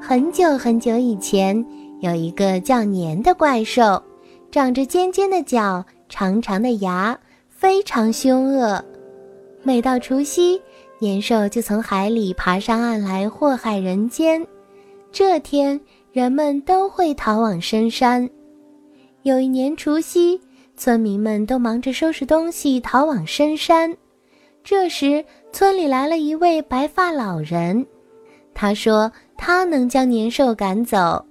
很久很久以前，有一个叫年的怪兽，长着尖尖的角、长长的牙，非常凶恶。每到除夕，年兽就从海里爬上岸来祸害人间。这天，人们都会逃往深山。有一年除夕，村民们都忙着收拾东西逃往深山。这时，村里来了一位白发老人，他说他能将年兽赶走。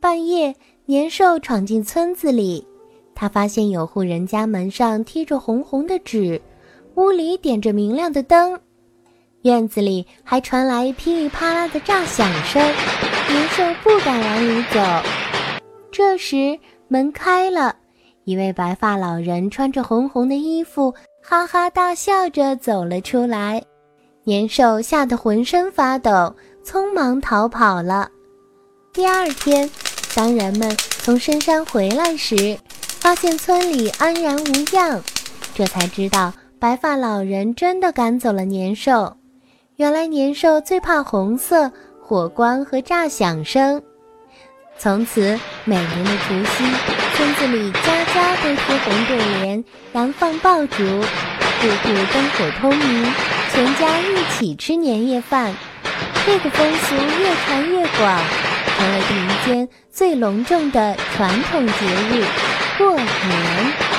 半夜，年兽闯进村子里，他发现有户人家门上贴着红红的纸，屋里点着明亮的灯，院子里还传来噼里啪啦的炸响声，年兽不敢往里走。这时，门开了，一位白发老人穿着红红的衣服。哈哈大笑着走了出来，年兽吓得浑身发抖，匆忙逃跑了。第二天，当人们从深山回来时，发现村里安然无恙，这才知道白发老人真的赶走了年兽。原来年兽最怕红色、火光和炸响声。从此，每年的除夕，村子里家家都贴红对联，燃放爆竹，户户灯火通明，全家一起吃年夜饭。这个风俗越传越广成为民间最隆重的传统节日过年。